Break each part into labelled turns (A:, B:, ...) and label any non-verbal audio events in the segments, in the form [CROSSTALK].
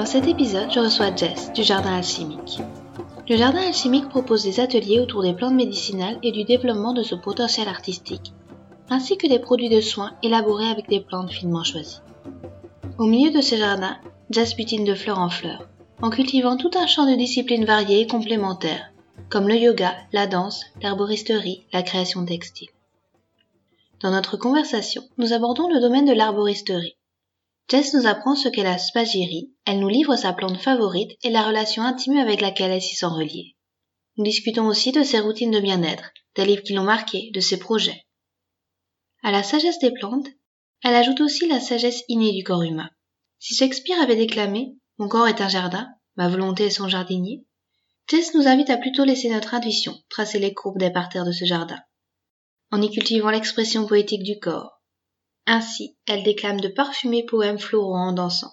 A: Dans cet épisode, je reçois Jess du Jardin Alchimique. Le Jardin Alchimique propose des ateliers autour des plantes médicinales et du développement de ce potentiel artistique, ainsi que des produits de soins élaborés avec des plantes finement choisies. Au milieu de ce jardin, Jess butine de fleur en fleur, en cultivant tout un champ de disciplines variées et complémentaires, comme le yoga, la danse, l'herboristerie, la création textile. Dans notre conversation, nous abordons le domaine de l'arboristerie, Jess nous apprend ce qu'est la spagyrie, elle nous livre sa plante favorite et la relation intime avec laquelle elle s'y sent reliée. Nous discutons aussi de ses routines de bien-être, des livres qui l'ont marqué, de ses projets. À la sagesse des plantes, elle ajoute aussi la sagesse innée du corps humain. Si Shakespeare avait déclamé Mon corps est un jardin, ma volonté est son jardinier, Jess nous invite à plutôt laisser notre intuition tracer les courbes des parterres de ce jardin, en y cultivant l'expression poétique du corps, ainsi, elle déclame de parfumés poèmes floraux en dansant.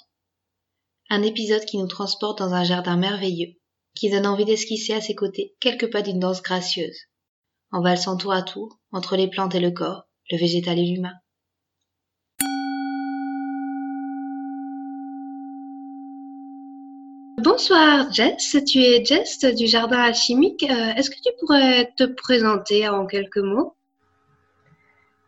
A: Un épisode qui nous transporte dans un jardin merveilleux, qui donne envie d'esquisser à ses côtés quelques pas d'une danse gracieuse, en valsant tour à tour entre les plantes et le corps, le végétal et l'humain. Bonsoir Jess, tu es Jess du Jardin Alchimique. Euh, est-ce que tu pourrais te présenter en quelques mots?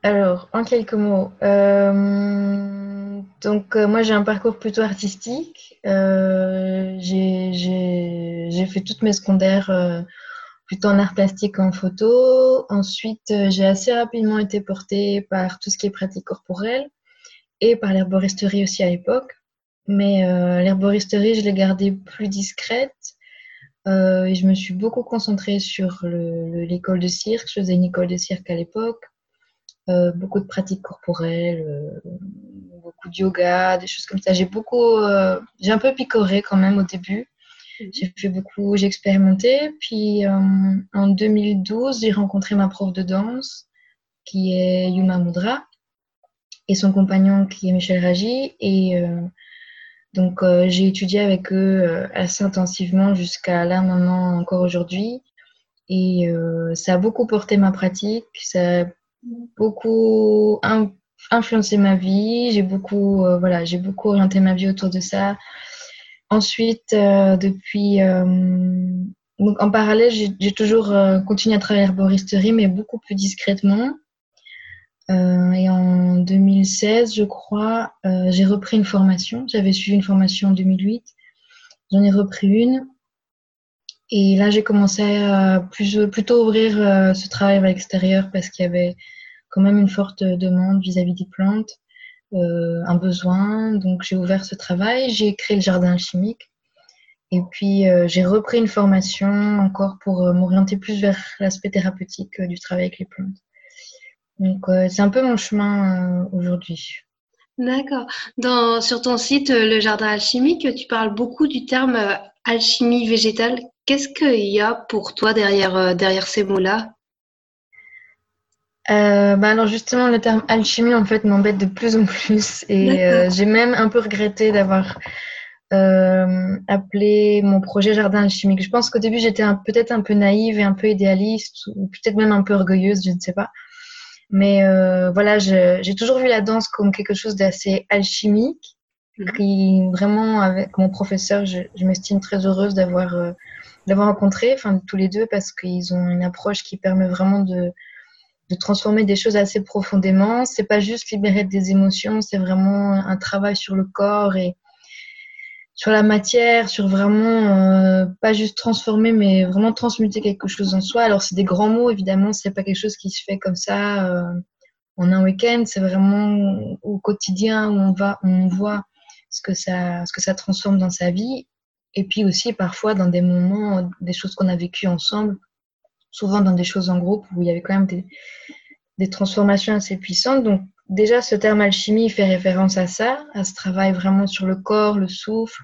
B: Alors, en quelques mots, euh, donc euh, moi j'ai un parcours plutôt artistique. Euh, j'ai fait toutes mes secondaires plutôt en art plastique en photo. Ensuite, j'ai assez rapidement été portée par tout ce qui est pratique corporelle et par l'herboristerie aussi à l'époque. Mais l'herboristerie, je l'ai gardée plus discrète. et je me suis beaucoup concentrée sur l'école de cirque. Je faisais une école de cirque à l'époque. Euh, beaucoup de pratiques corporelles, euh, beaucoup de yoga, des choses comme ça. J'ai beaucoup, euh, j'ai un peu picoré quand même au début. Mhm. J'ai fait beaucoup, j'ai expérimenté. Puis en 2012, j'ai rencontré ma prof de danse qui est Yuma Mudra et son compagnon qui est Michel Raji. Et donc j'ai étudié avec eux assez intensivement jusqu'à là maintenant encore aujourd'hui. Et ça a beaucoup porté ma pratique. Ça beaucoup influencé ma vie. J'ai beaucoup, euh, voilà, j'ai beaucoup orienté ma vie autour de ça. Ensuite, euh, depuis, euh, donc en parallèle, j'ai toujours continué à travailler l'herboristerie, mais beaucoup plus discrètement. et en 2016, je crois, j'ai repris une formation. J'avais suivi une formation en 2008. J'en ai repris une. Et là, j'ai commencé à plutôt ouvrir ce travail à l'extérieur parce qu'il y avait quand même une forte demande vis-à-vis des plantes, euh, un besoin. Donc j'ai ouvert ce travail, j'ai créé le jardin chimique. Et puis euh, j'ai repris une formation encore pour euh, m'orienter plus vers l'aspect thérapeutique du travail avec les plantes. Donc c'est un peu mon chemin aujourd'hui.
A: D'accord. Sur ton site, le jardin alchimique, tu parles beaucoup du terme alchimie végétale. Qu'est-ce qu'il y a pour toi derrière, derrière ces mots-là?
B: Euh, bah alors justement, le terme alchimie en fait m'embête de plus en plus et euh, j'ai même un peu regretté d'avoir euh, appelé mon projet jardin alchimique. Je pense qu'au début j'étais peut-être un peu naïve et un peu idéaliste ou peut-être même un peu orgueilleuse, je ne sais pas. Mais euh, voilà, j'ai toujours vu la danse comme quelque chose d'assez alchimique. Mhm. Qui vraiment avec mon professeur, je, je m'estime très heureuse d'avoir euh, d'avoir rencontré, enfin tous les deux parce qu'ils ont une approche qui permet vraiment de de transformer des choses assez profondément. C'est pas juste libérer des émotions, c'est vraiment un travail sur le corps et sur la matière, sur vraiment euh, pas juste transformer, mais vraiment transmuter quelque chose en soi. Alors c'est des grands mots, évidemment, c'est pas quelque chose qui se fait comme ça euh, en un week-end. C'est vraiment au quotidien où on va, on voit ce que ça, ce que ça transforme dans sa vie. Et puis aussi parfois dans des moments, des choses qu'on a vécues ensemble souvent dans des choses en groupe où il y avait quand même des, des transformations assez puissantes. Donc déjà, ce terme alchimie fait référence à ça, à ce travail vraiment sur le corps, le souffle.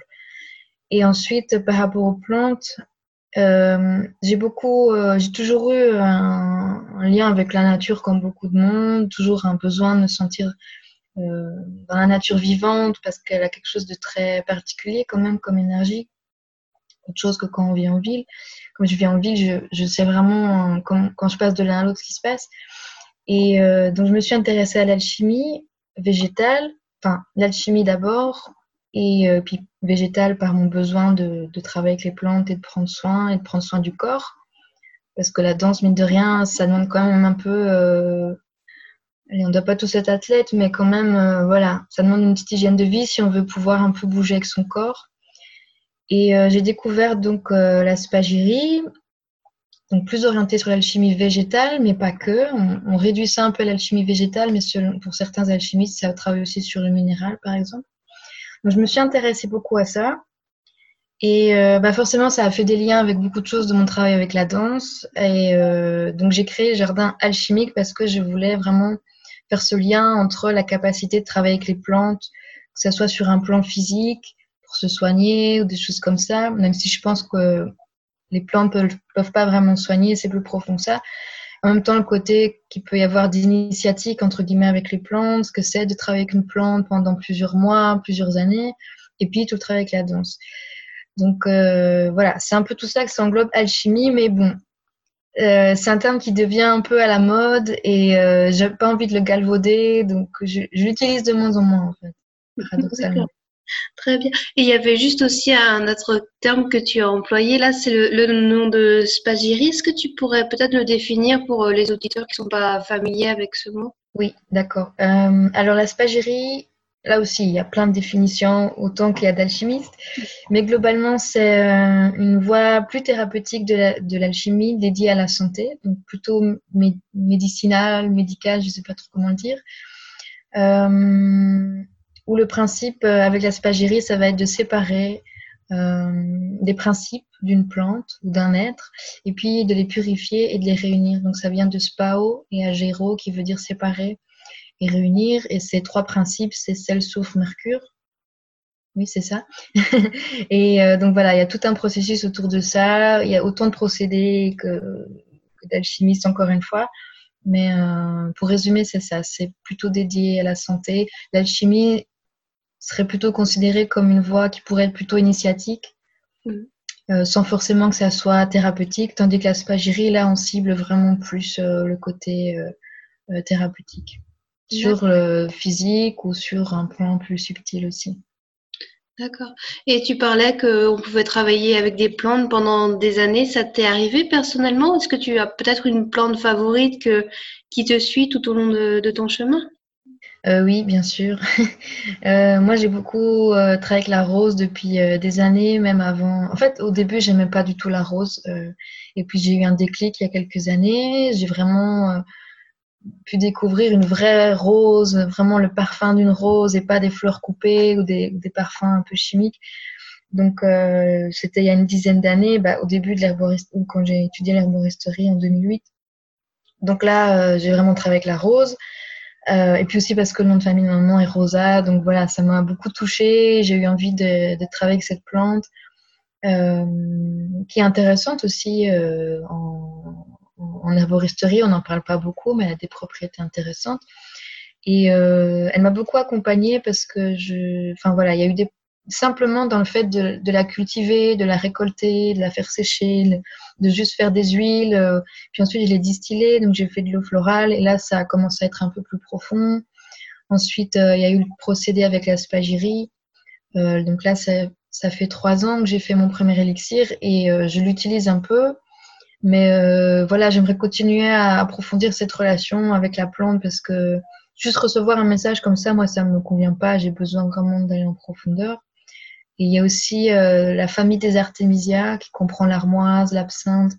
B: Et ensuite, par rapport aux plantes, euh, j'ai beaucoup, euh, j'ai toujours eu un, lien avec la nature comme beaucoup de monde, toujours un besoin de me sentir euh, dans la nature vivante parce qu'elle a quelque chose de très particulier quand même comme énergie, autre chose que quand on vit en ville. Quand je vis en ville, je, je sais vraiment quand, quand, je passe de l'un à l'autre ce qui se passe. Et donc je me suis intéressée à l'alchimie végétale, enfin l'alchimie d'abord, et euh, puis végétale par mon besoin de, de, travailler avec les plantes et de prendre soin et de prendre soin du corps. Parce que la danse, mine de rien, ça demande quand même un peu. Euh, on ne doit pas tous être athlète, mais quand même, euh, voilà, ça demande une petite hygiène de vie si on veut pouvoir un peu bouger avec son corps. Et euh, j'ai découvert donc la spagyrie, donc plus orientée sur l'alchimie végétale, mais pas que. On, on réduit ça un peu à l'alchimie végétale, mais selon, pour certains alchimistes, ça travaille aussi sur le minéral, par exemple je me suis intéressée beaucoup à ça. Et euh, bah forcément, ça a fait des liens avec beaucoup de choses de mon travail avec la danse. Et euh, donc, j'ai créé jardin alchimique parce que je voulais vraiment faire ce lien entre la capacité de travailler avec les plantes, que ce soit sur un plan physique, pour se soigner ou des choses comme ça, même si je pense que les plantes ne peuvent, pas vraiment soigner, c'est plus profond que ça. En même temps, le côté qu'il peut y avoir d'initiatique, entre guillemets, avec les plantes, ce que c'est de travailler avec une plante pendant plusieurs mois, plusieurs années, et puis tout le travail avec la danse. Donc euh, voilà, c'est un peu tout ça que ça englobe alchimie, mais bon, euh, c'est un terme qui devient un peu à la mode et euh, j'ai pas envie de le galvauder, donc je, je l'utilise de moins en moins en fait, [LAUGHS] paradoxalement.
C: Très bien. Et il y avait juste aussi un autre terme que tu as employé là, c'est le, nom de spagyrie. Est-ce que tu pourrais peut-être le définir pour euh, les auditeurs qui ne sont pas familiers avec ce mot?
B: Oui, d'accord. Euh, alors la spagyrie, là aussi, il y a plein de définitions, autant qu'il y a d'alchimistes. Mais globalement, c'est euh, une voie plus thérapeutique de l'alchimie dédiée à la santé, donc plutôt médicinale, médicale, je ne sais pas trop comment le dire. Où le principe euh, avec la spagyrie, ça va être de séparer euh, des principes d'une plante ou d'un être, et puis de les purifier et de les réunir. Donc ça vient de spao et agéro, qui veut dire séparer et réunir. Et ces trois principes, c'est sel, soufre, mercure. Oui, c'est ça. [LAUGHS] et euh, donc voilà, il y a tout un processus autour de ça. Il y a autant de procédés que, d'alchimistes, encore une fois. Mais pour résumer, c'est ça. C'est plutôt dédié à la santé. L'alchimie, serait plutôt considéré comme une voie qui pourrait être plutôt initiatique, mm. euh, sans forcément que ça soit thérapeutique, tandis que la spagyrie, là, on cible vraiment plus euh, le côté euh, thérapeutique, sur le physique ou sur un plan plus subtil aussi.
C: D'accord. Et tu parlais qu'on pouvait travailler avec des plantes pendant des années. Ça t'est arrivé personnellement? Est-ce que tu as peut-être une plante favorite que, qui te suit tout au long de ton chemin?
B: Euh, oui, bien sûr. [LAUGHS] euh, moi, j'ai beaucoup euh, travaillé avec la rose depuis euh, des années, même avant. En fait, au début, j'aimais pas du tout la rose. Et puis, j'ai eu un déclic il y a quelques années. J'ai vraiment pu découvrir une vraie rose, vraiment le parfum d'une rose et pas des fleurs coupées ou des, des parfums un peu chimiques. Donc, c'était il y a une dizaine d'années, bah, au début de l'herboristerie, quand j'ai étudié l'herboristerie en 2008. Donc là, j'ai vraiment travaillé avec la rose. Euh, et puis aussi parce que le nom de famille de maman est Rosa, donc voilà, ça m'a beaucoup touchée. J'ai eu envie de, de, travailler avec cette plante, euh, qui est intéressante aussi euh, en, en, herboristerie. On n'en parle pas beaucoup, mais elle a des propriétés intéressantes. Et euh, elle m'a beaucoup accompagnée parce que je, enfin voilà, il y a eu des simplement dans le fait de, la cultiver, de la récolter, de la faire sécher, de juste faire des huiles. Euh, puis ensuite, je l'ai distillée, donc j'ai fait de l'eau florale. Et là, ça a commencé à être un peu plus profond. Ensuite, euh, il y a eu le procédé avec la spagyrie. Euh, donc là, ça, fait trois ans que j'ai fait mon premier élixir et je l'utilise un peu. Mais voilà, j'aimerais continuer à approfondir cette relation avec la plante parce que juste recevoir un message comme ça, moi, ça ne me convient pas. J'ai besoin vraiment d'aller en profondeur. Il y a aussi euh, la famille des artémisias qui comprend l'armoise, l'absinthe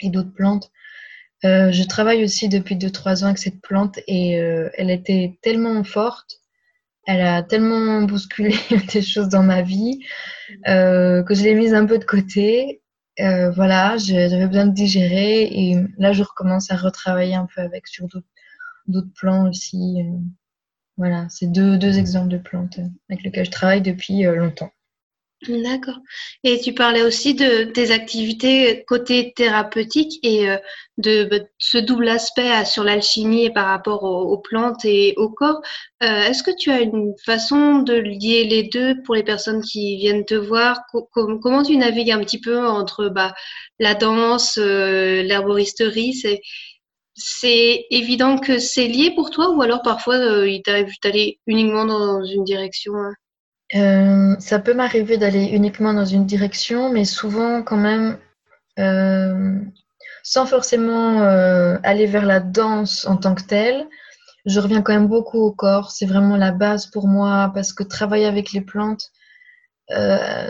B: et d'autres plantes. Euh, je travaille aussi depuis 2-3 ans avec cette plante et euh, elle était tellement forte, elle a tellement bousculé [LAUGHS] des choses dans ma vie euh, que je l'ai mise un peu de côté. Euh, voilà, j'avais besoin de digérer et là je recommence à retravailler un peu avec sur d'autres plants aussi. Voilà, c'est deux, deux exemples de plantes avec lesquelles je travaille depuis euh, longtemps.
C: D'accord. Et tu parlais aussi de tes activités côté thérapeutique et euh, de, bah, ce double aspect sur l'alchimie par rapport aux, plantes et au corps. Euh, est-ce que tu as une façon de lier les deux pour les personnes qui viennent te voir? Comment tu navigues un petit peu entre bah, la danse, euh, l'herboristerie? C'est évident que c'est lié pour toi ou alors parfois il t'arrive d'aller uniquement dans une direction hein?
B: Euh, ça peut m'arriver d'aller uniquement dans une direction, mais souvent quand même, euh, sans forcément euh, aller vers la danse en tant que telle, je reviens quand même beaucoup au corps. C'est vraiment la base pour moi parce que travailler avec les plantes,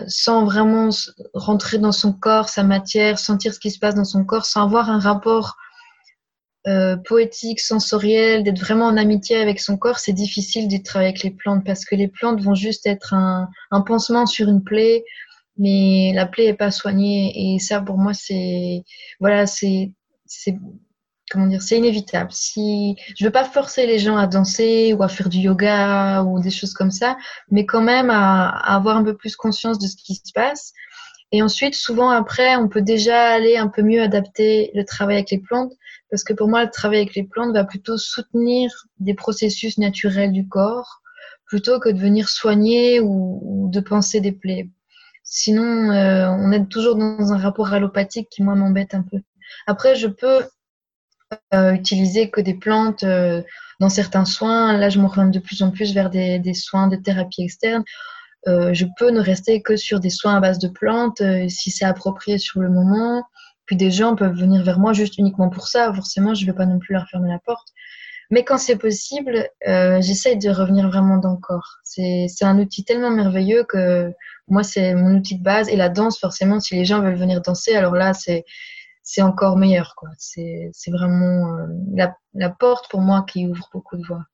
B: sans vraiment rentrer dans son corps, sa matière, sentir ce qui se passe dans son corps, sans avoir un rapport euh, poétique, sensoriel, d'être vraiment en amitié avec son corps, c'est difficile de travailler avec les plantes parce que les plantes vont juste être un, pansement sur une plaie, mais la plaie est pas soignée et ça pour moi c'est voilà c'est comment dire c'est inévitable. Si je veux pas forcer les gens à danser ou à faire du yoga ou des choses comme ça, mais quand même à avoir un peu plus conscience de ce qui se passe. Et ensuite, souvent après, on peut déjà aller un peu mieux adapter le travail avec les plantes parce que pour moi, le travail avec les plantes va plutôt soutenir des processus naturels du corps plutôt que de venir soigner ou, de penser des plaies. Sinon, euh, on est toujours dans un rapport allopathique qui, moi, m'embête un peu. Après, je peux euh, utiliser que des plantes euh, dans certains soins. Là, je me de plus en plus vers des soins de thérapie externe. je peux ne rester que sur des soins à base de plantes si c'est approprié sur le moment des gens peuvent venir vers moi juste uniquement pour ça. Forcément, je ne vais pas non plus leur fermer la porte. Mais quand c'est possible, euh, j'essaye de revenir vraiment dans le corps. C'est un outil tellement merveilleux que moi, c'est mon outil de base. Et la danse, forcément, si les gens veulent venir danser, alors là, c'est c'est encore meilleur. C'est vraiment euh, la, la porte pour moi qui ouvre beaucoup de voies.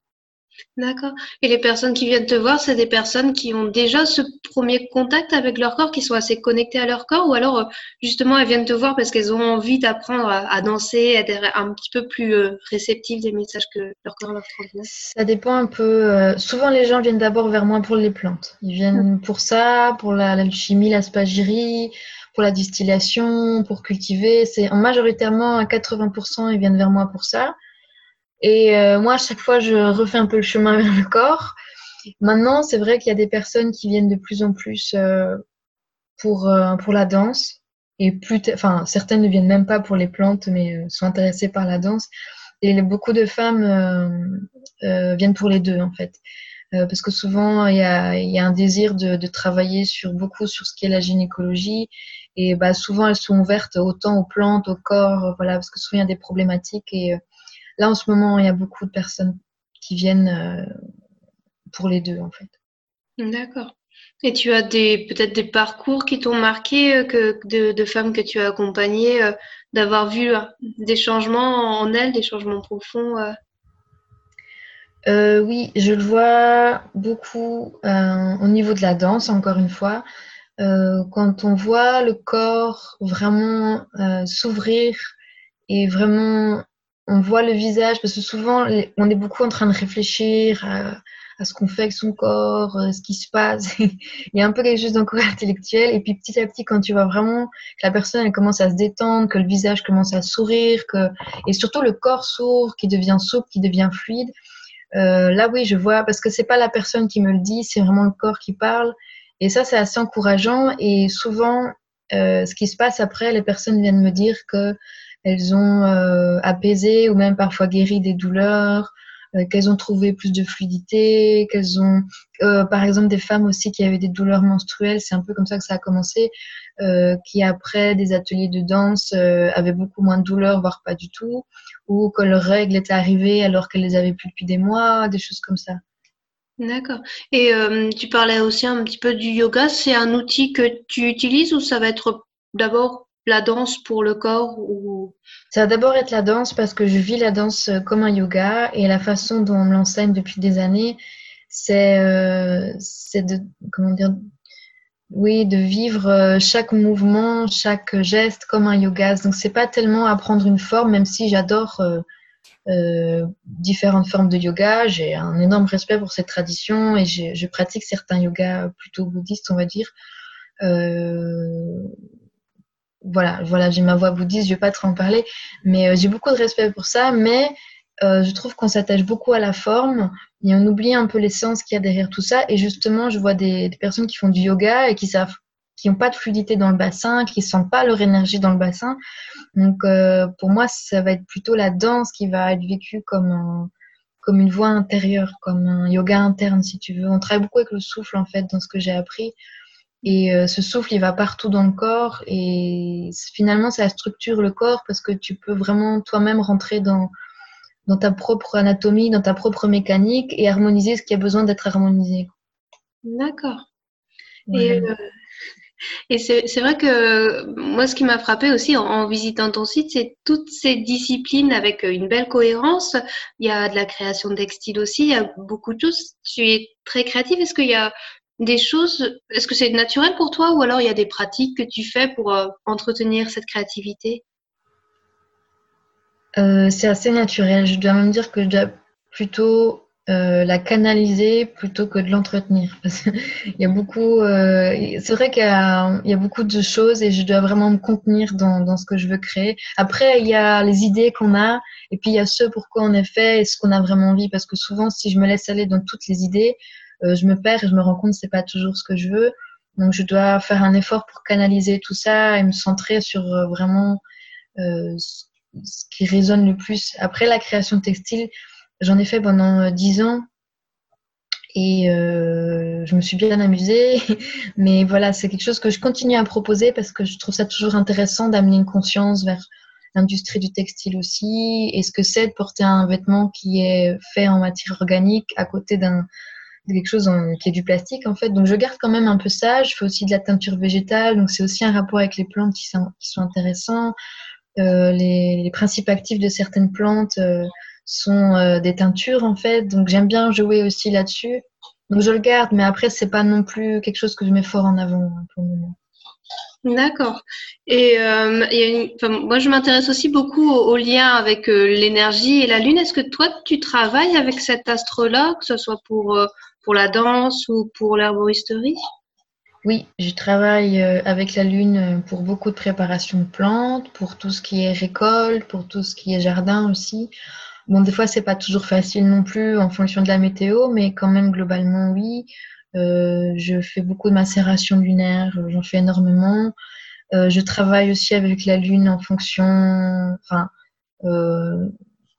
C: D'accord. Et les personnes qui viennent te voir, c'est des personnes qui ont déjà ce premier contact avec leur corps, qui sont assez connectées à leur corps, ou alors euh, justement elles viennent te voir parce qu'elles ont envie d'apprendre à, danser, à être un petit peu plus euh, réceptives des messages que leur corps leur transmet?
B: Ça dépend un peu. Euh, souvent les gens viennent d'abord vers moi pour les plantes. Ils viennent mmh. pour ça, pour l'alchimie, la, la spagyrie, pour la distillation, pour cultiver. C'est majoritairement à 80%, ils viennent vers moi pour ça. Et euh, moi, à chaque fois, je refais un peu le chemin vers le corps. Maintenant, c'est vrai qu'il y a des personnes qui viennent de plus en plus euh, pour, euh, pour la danse. Et plus, enfin, certaines ne viennent même pas pour les plantes, mais sont intéressées par la danse. Et beaucoup de femmes viennent pour les deux, en fait. parce que souvent, il y a, y a un désir de, de, travailler sur beaucoup sur ce qui est la gynécologie. Et bah, souvent, elles sont ouvertes autant aux plantes, au corps, voilà, parce que souvent, il y a des problématiques. Et Là, en ce moment, il y a beaucoup de personnes qui viennent euh, pour les deux, en fait.
C: D'accord. Et tu as des peut-être des parcours qui t'ont marqué, euh, que, de, femmes que tu as accompagnées, euh, d'avoir vu des changements en elles, des changements profonds
B: Oui, je le vois beaucoup au niveau de la danse, encore une fois. quand on voit le corps vraiment s'ouvrir et vraiment on voit le visage, parce que souvent, on est beaucoup en train de réfléchir à, ce qu'on fait avec son corps, euh, ce qui se passe. [LAUGHS] Il y a un peu quelque chose d'encore intellectuel. Et puis petit à petit, quand tu vois vraiment que la personne elle commence à se détendre, que le visage commence à sourire, que et surtout le corps s'ouvre, qui devient souple, qui devient fluide. Euh, là, oui, je vois parce que c'est pas la personne qui me le dit, c'est vraiment le corps qui parle. Et ça, c'est assez encourageant. Et souvent, euh, ce qui se passe après, les personnes viennent me dire que elles ont euh, apaisé ou même parfois guéri des douleurs, euh, qu'elles ont trouvé plus de fluidité, qu'elles ont, euh, par exemple, des femmes aussi qui avaient des douleurs menstruelles, c'est un peu comme ça que ça a commencé, qui après des ateliers de danse avaient beaucoup moins de douleurs, voire pas du tout, ou que leurs règles étaient arrivées alors qu'elles les avaient plus depuis des mois, des choses comme ça.
C: D'accord. Et tu parlais aussi un petit peu du yoga. C'est un outil que tu utilises ou ça va être d'abord la danse pour le corps ou...
B: Ça va d'abord être la danse parce que je vis la danse euh, comme un yoga et la façon dont on l'enseigne depuis des années, c'est euh, de, comment dire, oui, de vivre euh, chaque mouvement, chaque geste comme un yoga. Donc, c'est pas tellement apprendre une forme, même si j'adore différentes formes de yoga. J'ai un énorme respect pour cette tradition et je pratique certains yogas plutôt bouddhistes, on va dire. Voilà, voilà, j'ai ma voix bouddhiste, je vais pas trop en parler, mais j'ai beaucoup de respect pour ça, mais je trouve qu'on s'attache beaucoup à la forme et on oublie un peu l'essence qu'il y a derrière tout ça. Et justement, je vois des, des, personnes qui font du yoga et qui savent qui n'ont pas de fluidité dans le bassin, qui ne sentent pas leur énergie dans le bassin. Donc, euh, pour moi, ça va être plutôt la danse qui va être vécue comme, comme une voie intérieure, comme un yoga interne, si tu veux. On travaille beaucoup avec le souffle, en fait, dans ce que j'ai appris. Et euh, ce souffle, il va partout dans le corps. Et finalement, ça structure le corps parce que tu peux vraiment toi-même rentrer dans, dans ta propre anatomie, dans ta propre mécanique et harmoniser ce qui a besoin d'être harmonisé.
C: D'accord. Et euh, [LAUGHS] et c'est vrai que moi, ce qui m'a frappé aussi en, visitant ton site, c'est toutes ces disciplines avec une belle cohérence. Il y a de la création textile aussi, il y a beaucoup de choses. Tu es très créative. Est-ce qu'il y a des choses, est-ce que c'est naturel pour toi ou alors il y a des pratiques que tu fais pour euh, entretenir cette créativité?
B: Euh, C'est assez naturel. Je dois même dire que je dois plutôt euh, la canaliser plutôt que de l'entretenir. [LAUGHS] il y a beaucoup, c'est vrai qu'il y, a beaucoup de choses et je dois vraiment me contenir dans, dans ce que je veux créer. Après, il y a les idées qu'on a et puis il y a ce pourquoi on est fait et ce qu'on a vraiment envie. Parce que souvent, si je me laisse aller dans toutes les idées, je me perds et je me rends compte que c'est pas toujours ce que je veux. Donc, je dois faire un effort pour canaliser tout ça et me centrer sur vraiment ce qui résonne le plus. Après, la création textile, J'en ai fait pendant euh, dix ans et euh, je me suis bien amusée. [LAUGHS] Mais voilà, c'est quelque chose que je continue à proposer parce que je trouve ça toujours intéressant d'amener une conscience vers l'industrie du textile aussi et ce que c'est de porter un vêtement qui est fait en matière organique à côté d'un quelque chose qui est du plastique en fait. Donc je garde quand même un peu ça. Je fais aussi de la teinture végétale, donc c'est aussi un rapport avec les plantes qui sont, qui sont intéressants. Euh, les, principes actifs de certaines plantes sont euh, des teintures en fait. Donc j'aime bien jouer aussi là-dessus. Donc je le garde, mais après c'est pas non plus quelque chose que je mets fort en avant hein, pour le moment.
C: D'accord. Et, euh, moi, je m'intéresse aussi beaucoup au, lien avec euh, l'énergie et la lune. Est-ce que toi, tu travailles avec cet astre-là, que ce soit pour, pour la danse ou pour l'herboristerie
B: Oui, je travaille avec la lune pour beaucoup de préparation de plantes, pour tout ce qui est récolte, pour tout ce qui est jardin aussi. Bon, des fois, c'est pas toujours facile non plus en fonction de la météo, mais quand même, globalement, oui. Euh, je fais beaucoup de macération lunaire, j'en fais énormément. Euh, je travaille aussi avec la lune en fonction, enfin, euh,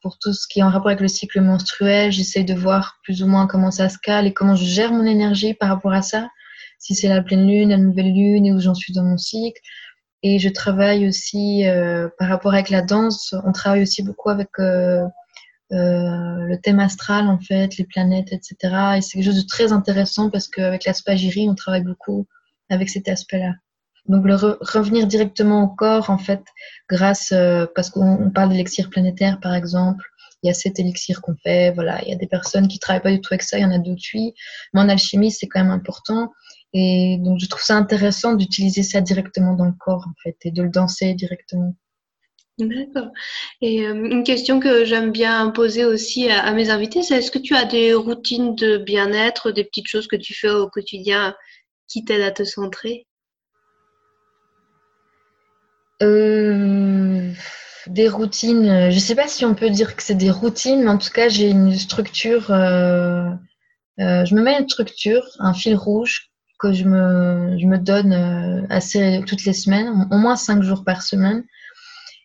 B: pour tout ce qui est en rapport avec le cycle menstruel, j'essaye de voir plus ou moins comment ça se cale et comment je gère mon énergie par rapport à ça. Si c'est la pleine lune, la nouvelle lune et où j'en suis dans mon cycle. Et je travaille aussi par rapport avec la danse. On travaille aussi beaucoup avec euh, le thème astral, en fait, les planètes, etc. Et c'est quelque chose de très intéressant parce qu'avec la spagyrie, on travaille beaucoup avec cet aspect-là. Donc, le revenir directement au corps, en fait, grâce, euh, parce qu'on parle d'élixir planétaire, par exemple, il y a cet élixir qu'on fait, voilà, il y a des personnes qui travaillent pas du tout avec ça, il y en a d'autres, oui. Mais en alchimie, c'est quand même important. Et donc, je trouve ça intéressant d'utiliser ça directement dans le corps, en fait, et de le danser directement.
C: D'accord. Et euh, une question que j'aime bien poser aussi à, mes invités, c'est est-ce que tu as des routines de bien-être, des petites choses que tu fais au quotidien qui t'aident à te centrer?
B: Euh, Des routines, je ne sais pas si on peut dire que c'est des routines, mais en tout cas, j'ai une structure. Euh, je me mets une structure, un fil rouge que je me, je me donne assez toutes les semaines, au moins cinq jours par semaine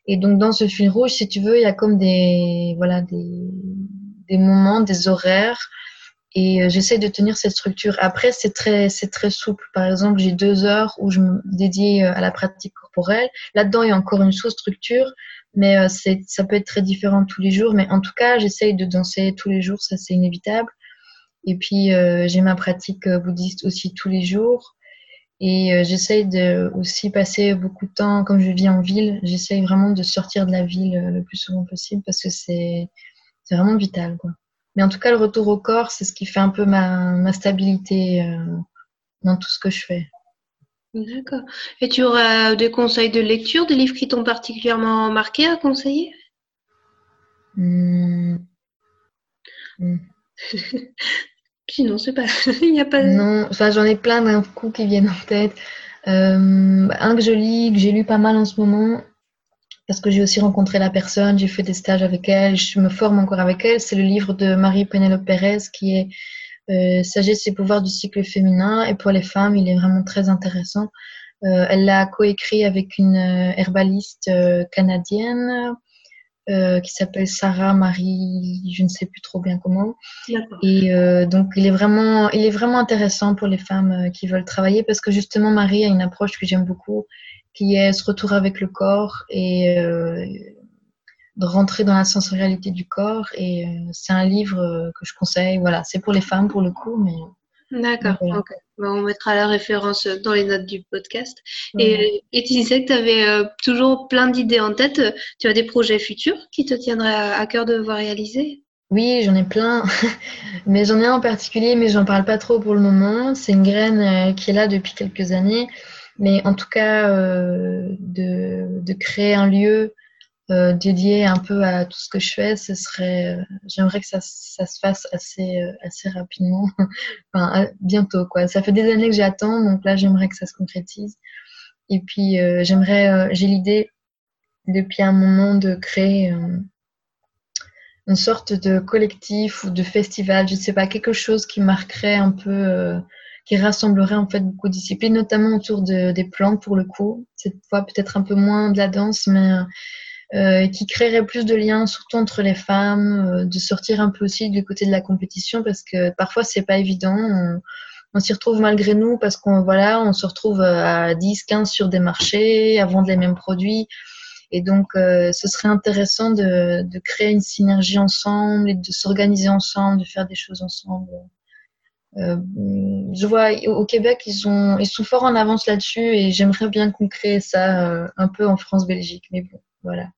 B: et donc, dans ce fil rouge, si tu veux, il y a comme des, voilà, des, des moments, des horaires. Et euh, j'essaie de tenir cette structure. Après, c'est très, c'est très souple. Par exemple, j'ai deux heures où je me dédie euh, à la pratique corporelle. Là-dedans, il y a encore une sous-structure, mais euh, ça peut être très différent tous les jours. Mais en tout cas, j'essaie de danser tous les jours, ça c'est inévitable. Et puis, j'ai ma pratique bouddhiste aussi tous les jours. Et euh, j'essaye de aussi passer beaucoup de temps, comme je vis en ville, j'essaye vraiment de sortir de la ville euh, le plus souvent possible parce que c'est vraiment vital. Quoi. Mais en tout cas, le retour au corps, c'est ce qui fait un peu ma, ma stabilité euh, dans tout ce que je fais.
C: D'accord. Et tu auras des conseils de lecture, des livres qui t'ont particulièrement marqué à conseiller? Mmh. Mmh. [LAUGHS] Sinon, c'est pas. [LAUGHS] Il n'y a pas.
B: Non, enfin, j'en ai plein d'un coup qui viennent en tête. un que je lis, que j'ai lu pas mal en ce moment, parce que j'ai aussi rencontré la personne, j'ai fait des stages avec elle, je me forme encore avec elle. C'est le livre de Marie Penelope Pérez qui est euh, Sagesse et pouvoir du cycle féminin. Et pour les femmes, il est vraiment très intéressant. Euh, elle l'a coécrit avec une euh, herbaliste euh, canadienne euh, qui s'appelle Sarah Marie, je ne sais plus trop bien comment. Et donc, il est, vraiment, il est vraiment intéressant pour les femmes qui veulent travailler parce que justement, Marie a une approche que j'aime beaucoup qui est ce retour avec le corps et euh, de rentrer dans la sensorialité du corps. Et euh, c'est un livre euh, que je conseille. Voilà, c'est pour les femmes pour le coup, mais.
A: D'accord, on mettra la référence dans les notes du podcast. Et, et, tu disais que tu avais toujours plein d'idées en tête. Tu as des projets futurs qui te tiendraient à, cœur de voir réaliser?
B: Oui, j'en ai plein, [LAUGHS] mais j'en ai un en particulier, mais j'en parle pas trop pour le moment. C'est une graine qui est là depuis quelques années mais en tout cas, euh, de, de, créer un lieu euh, dédié un peu à tout ce que je fais, ce serait, euh, j'aimerais que ça, ça, se fasse assez, euh, assez rapidement, [LAUGHS] bientôt quoi. Ça fait des années que j'attends, donc là j'aimerais que ça se concrétise. Et puis j'aimerais, j'ai l'idée depuis un moment de créer une sorte de collectif ou de festival, je ne sais pas, quelque chose qui marquerait un peu qui rassemblerait en fait beaucoup de disciplines, notamment autour de, des plantes pour le coup. Cette fois peut-être un peu moins de la danse, mais euh, qui créerait plus de liens, surtout entre les femmes, euh, de sortir un peu aussi du côté de la compétition parce que parfois c'est pas évident. On, s'y retrouve malgré nous parce qu'on voilà, on se retrouve à 10, 15 sur des marchés, à vendre les mêmes produits. Et donc, euh, ce serait intéressant de, de, créer une synergie ensemble et de s'organiser ensemble, de faire des choses ensemble. Euh, je vois au Québec, ils, ont, ils sont forts en avance là-dessus et j'aimerais bien qu'on crée ça euh, un peu en France-Belgique. Mais bon, voilà.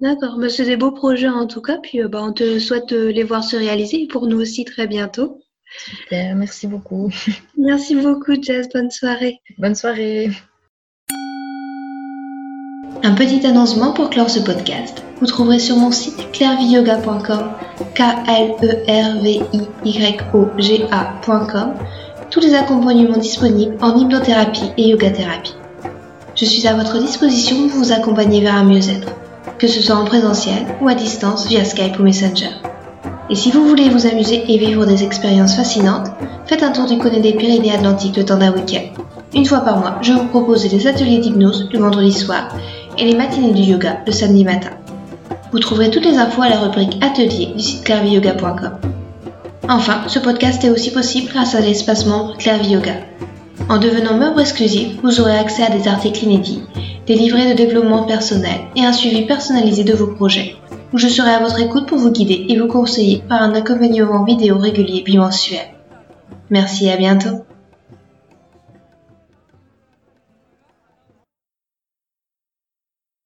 A: D'accord, mais c'est des beaux projets en tout cas. Puis euh, bah, on te souhaite les voir se réaliser pour nous aussi très bientôt.
B: Super, merci beaucoup. [LAUGHS]
A: Merci beaucoup, Jess. Bonne soirée.
B: Bonne soirée.
A: Un petit annoncement pour clore ce podcast. Vous trouverez sur mon site clairviyoga.com, K-L-E-R-V-I-Y-O-G-A.com, tous les accompagnements disponibles en hypnothérapie et yoga thérapie. Je suis à votre disposition pour vous accompagner vers un mieux-être, que ce soit en présentiel ou à distance via Skype ou Messenger. Et si vous voulez vous amuser et vivre des expériences fascinantes, faites un tour du côté des Pyrénées Atlantiques le temps d'un week-end. Une fois par mois, je vous propose des ateliers d'hypnose le vendredi soir et les matinées du yoga le samedi matin. Vous trouverez toutes les infos à la rubrique Atelier du site clairviyoga.com. Enfin, ce podcast est aussi possible grâce à l'espace membre Yoga. En devenant membre exclusif, vous aurez accès à des articles inédits, des livrets de développement personnel et un suivi personnalisé de vos projets, je serai à votre écoute pour vous guider et vous conseiller par un accompagnement vidéo régulier bimensuel. Merci à bientôt